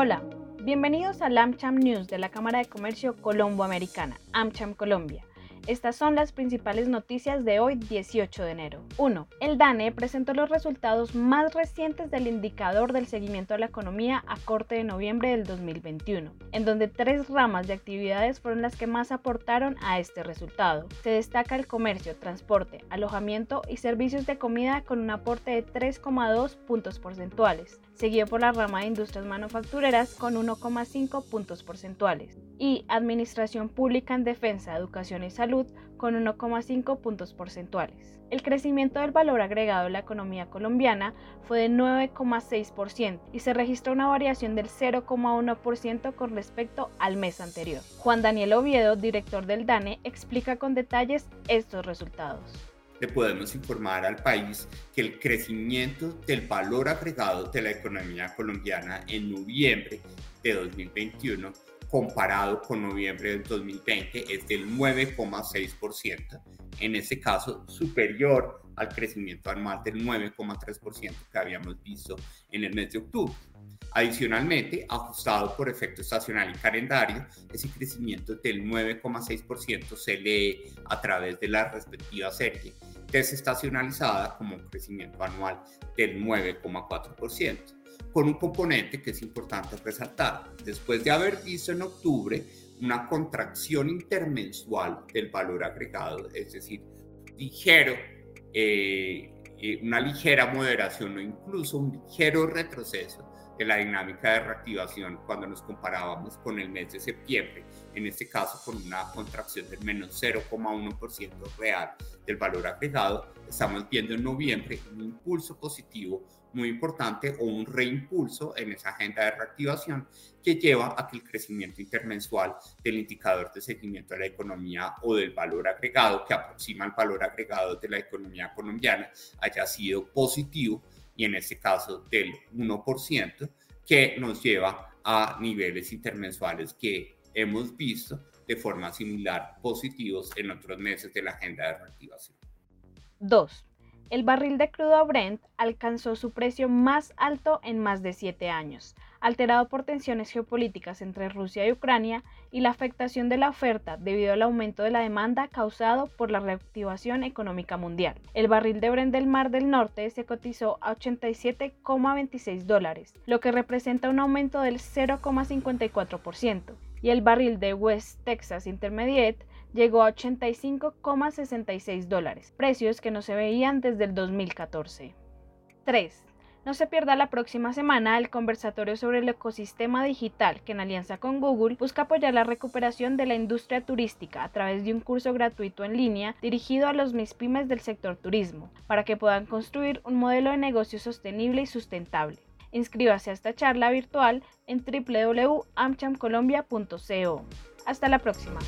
Hola, bienvenidos al AmCham News de la Cámara de Comercio Colombo Americana, AmCham Colombia. Estas son las principales noticias de hoy 18 de enero. 1. El DANE presentó los resultados más recientes del indicador del seguimiento de la economía a corte de noviembre del 2021, en donde tres ramas de actividades fueron las que más aportaron a este resultado. Se destaca el comercio, transporte, alojamiento y servicios de comida con un aporte de 3,2 puntos porcentuales, seguido por la rama de industrias manufactureras con 1,5 puntos porcentuales y Administración Pública en Defensa, Educación y Salud con 1,5 puntos porcentuales. El crecimiento del valor agregado de la economía colombiana fue de 9,6% y se registró una variación del 0,1% con respecto al mes anterior. Juan Daniel Oviedo, director del DANE, explica con detalles estos resultados le podemos informar al país que el crecimiento del valor agregado de la economía colombiana en noviembre de 2021 comparado con noviembre del 2020 es del 9,6%, en ese caso superior al crecimiento anual del 9,3% que habíamos visto en el mes de octubre. Adicionalmente, ajustado por efecto estacional y calendario, ese crecimiento del 9,6% se lee a través de la respectiva serie desestacionalizada como un crecimiento anual del 9,4% con un componente que es importante resaltar. Después de haber visto en octubre una contracción intermensual del valor agregado, es decir, ligero, eh, eh, una ligera moderación o incluso un ligero retroceso de la dinámica de reactivación cuando nos comparábamos con el mes de septiembre, en este caso con una contracción del menos 0,1% real del valor agregado, estamos viendo en noviembre un impulso positivo muy importante o un reimpulso en esa agenda de reactivación que lleva a que el crecimiento intermensual del indicador de seguimiento de la economía o del valor agregado que aproxima el valor agregado de la economía colombiana haya sido positivo y en este caso del 1% que nos lleva a niveles intermensuales que hemos visto de forma similar positivos en otros meses de la agenda de reactivación. 2. El barril de crudo Brent alcanzó su precio más alto en más de siete años, alterado por tensiones geopolíticas entre Rusia y Ucrania y la afectación de la oferta debido al aumento de la demanda causado por la reactivación económica mundial. El barril de Brent del Mar del Norte se cotizó a 87,26 dólares, lo que representa un aumento del 0,54%, y el barril de West Texas Intermediate llegó a 85,66 dólares, precios que no se veían desde el 2014. 3. No se pierda la próxima semana el conversatorio sobre el ecosistema digital que en alianza con Google busca apoyar la recuperación de la industria turística a través de un curso gratuito en línea dirigido a los MISPYMES del sector turismo, para que puedan construir un modelo de negocio sostenible y sustentable. Inscríbase a esta charla virtual en www.amchamcolombia.co. Hasta la próxima.